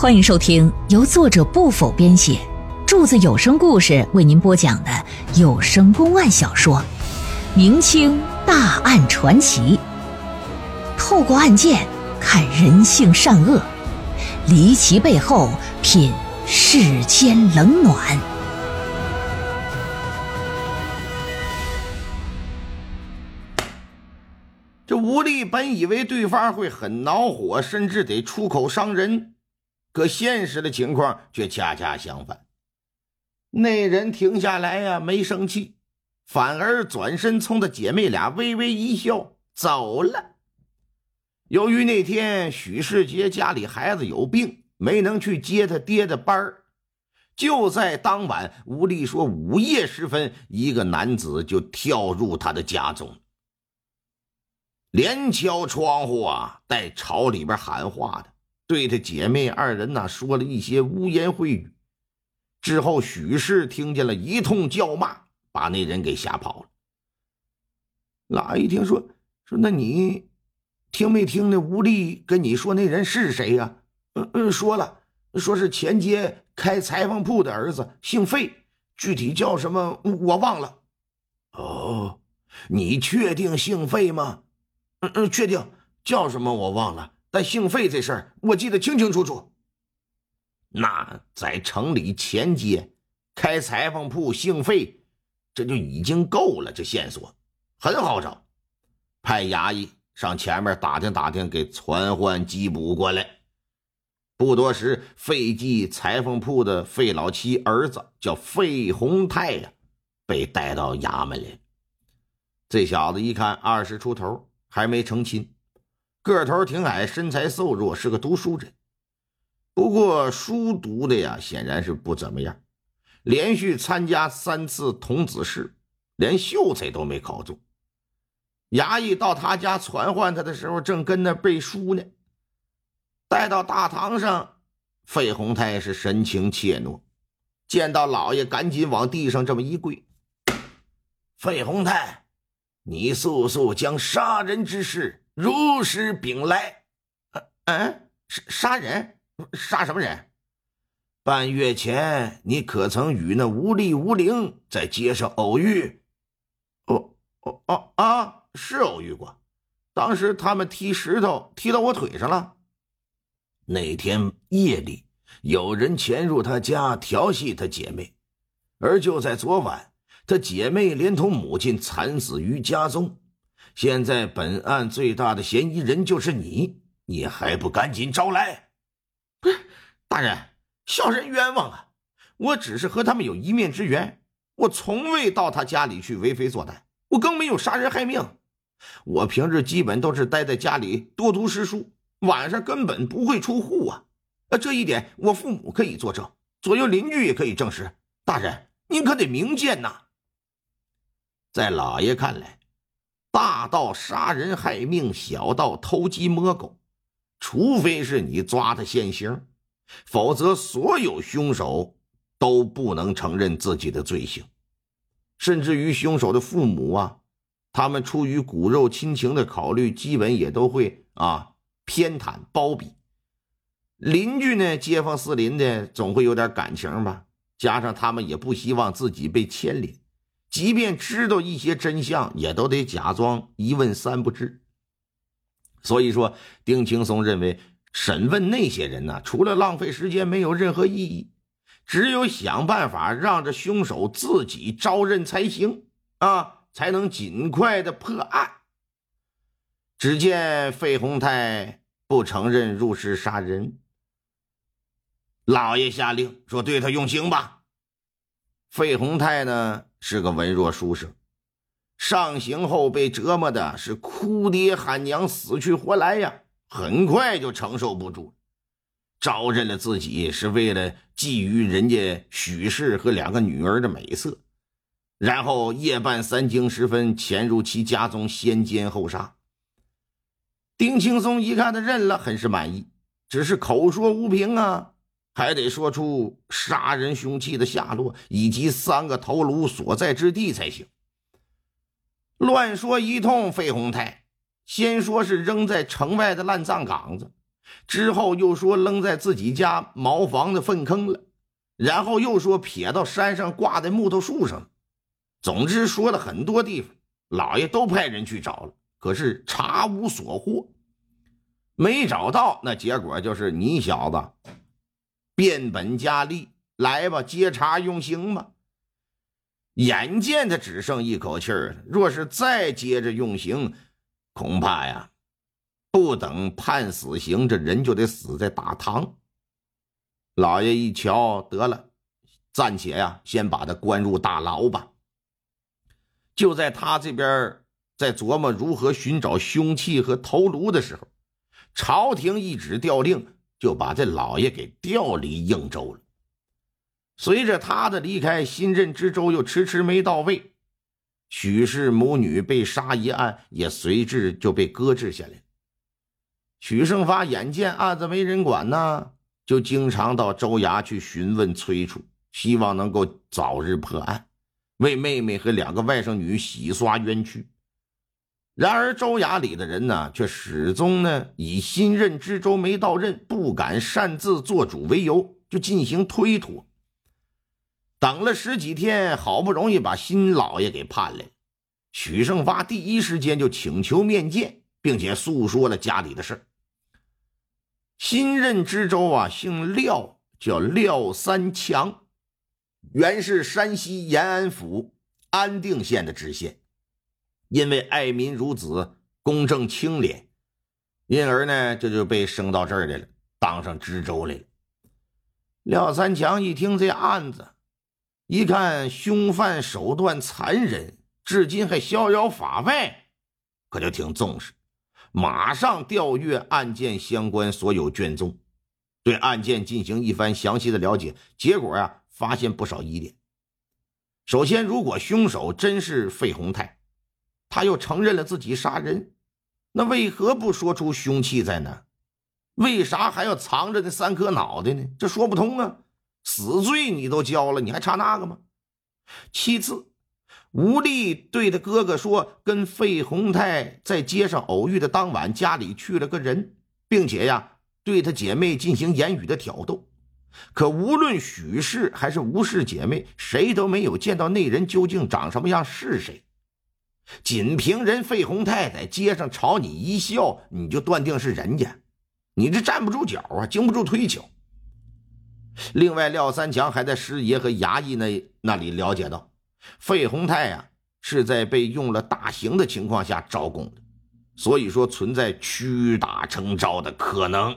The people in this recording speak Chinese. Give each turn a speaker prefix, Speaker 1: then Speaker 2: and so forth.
Speaker 1: 欢迎收听由作者不否编写，柱子有声故事为您播讲的有声公案小说《明清大案传奇》，透过案件看人性善恶，离奇背后品世间冷暖。
Speaker 2: 这吴力本以为对方会很恼火，甚至得出口伤人。可现实的情况却恰恰相反，那人停下来呀，没生气，反而转身冲着姐妹俩微微一笑走了。由于那天许世杰家里孩子有病，没能去接他爹的班儿，就在当晚，吴丽说午夜时分，一个男子就跳入他的家中，连敲窗户啊，带朝里边喊话的。对他姐妹二人呐说了一些污言秽语，之后许氏听见了一通叫骂，把那人给吓跑了。老一听说说，那你听没听那吴丽跟你说那人是谁呀？嗯嗯，说了，说是前街开裁缝铺的儿子，姓费，具体叫什么我忘了。哦，你确定姓费吗？嗯嗯，确定，叫什么我忘了。但姓费这事儿，我记得清清楚楚。那在城里前街开裁缝铺，姓费，这就已经够了。这线索很好找，派衙役上前面打听打听，给传唤缉捕过来。不多时，费记裁缝铺的费老七儿子叫费洪泰呀，被带到衙门里。这小子一看二十出头，还没成亲。个头挺矮，身材瘦弱，是个读书人。不过书读的呀，显然是不怎么样。连续参加三次童子试，连秀才都没考中。衙役到他家传唤他的时候，正跟那背书呢。带到大堂上，费洪泰是神情怯懦，见到老爷，赶紧往地上这么一跪：“费洪泰，你速速将杀人之事。”如实禀来，嗯，杀杀人，杀什么人？半月前，你可曾与那无力无灵在街上偶遇？哦哦哦啊，是偶遇过。当时他们踢石头踢到我腿上了。那天夜里，有人潜入他家调戏他姐妹，而就在昨晚，他姐妹连同母亲惨死于家中。现在本案最大的嫌疑人就是你，你还不赶紧招来？不是，大人，小人冤枉啊！我只是和他们有一面之缘，我从未到他家里去为非作歹，我更没有杀人害命。我平日基本都是待在家里多读诗书，晚上根本不会出户啊！啊，这一点我父母可以作证，左右邻居也可以证实。大人，您可得明鉴呐！在老爷看来。大到杀人害命，小到偷鸡摸狗，除非是你抓他现行，否则所有凶手都不能承认自己的罪行。甚至于凶手的父母啊，他们出于骨肉亲情的考虑，基本也都会啊偏袒包庇。邻居呢，街坊四邻的总会有点感情吧，加上他们也不希望自己被牵连。即便知道一些真相，也都得假装一问三不知。所以说，丁青松认为审问那些人呢，除了浪费时间，没有任何意义。只有想办法让这凶手自己招认才行啊，才能尽快的破案。只见费洪泰不承认入室杀人，老爷下令说：“对他用刑吧。”费洪泰呢？是个文弱书生，上刑后被折磨的是哭爹喊娘、死去活来呀，很快就承受不住，招认了自己是为了觊觎人家许氏和两个女儿的美色，然后夜半三更时分潜入其家中，先奸后杀。丁青松一看他认了，很是满意，只是口说无凭啊。还得说出杀人凶器的下落以及三个头颅所在之地才行。乱说一通，费洪泰先说是扔在城外的烂葬岗子，之后又说扔在自己家茅房的粪坑了，然后又说撇到山上挂在木头树上。总之说了很多地方，老爷都派人去找了，可是查无所获，没找到。那结果就是你小子变本加厉，来吧，接茬用刑吧。眼见他只剩一口气儿了，若是再接着用刑，恐怕呀。不等判死刑，这人就得死在大堂。老爷一瞧，得了，暂且呀，先把他关入大牢吧。就在他这边在琢磨如何寻找凶器和头颅的时候，朝廷一纸调令，就把这老爷给调离应州了。随着他的离开，新任知州又迟迟没到位，许氏母女被杀一案也随之就被搁置下来。许胜发眼见案子没人管呢，就经常到州衙去询问催促，希望能够早日破案，为妹妹和两个外甥女洗刷冤屈。然而州衙里的人呢，却始终呢以新任知州没到任，不敢擅自做主为由，就进行推脱。等了十几天，好不容易把新老爷给盼来，许胜发第一时间就请求面见，并且诉说了家里的事新任知州啊，姓廖，叫廖三强，原是山西延安府安定县的知县，因为爱民如子、公正清廉，因而呢，这就被升到这儿来了，当上知州来了。廖三强一听这案子，一看凶犯手段残忍，至今还逍遥法外，可就挺重视。马上调阅案件相关所有卷宗，对案件进行一番详细的了解。结果呀，发现不少疑点。首先，如果凶手真是费洪泰，他又承认了自己杀人，那为何不说出凶器在哪？为啥还要藏着那三颗脑袋呢？这说不通啊！死罪你都交了，你还差那个吗？其次。吴丽对他哥哥说：“跟费洪泰在街上偶遇的当晚，家里去了个人，并且呀，对他姐妹进行言语的挑逗。可无论许氏还是吴氏姐妹，谁都没有见到那人究竟长什么样，是谁。仅凭人费洪泰在街上朝你一笑，你就断定是人家，你这站不住脚啊，经不住推敲。另外，廖三强还在师爷和衙役那那里了解到。”费洪泰呀，是在被用了大刑的情况下招供的，所以说存在屈打成招的可能。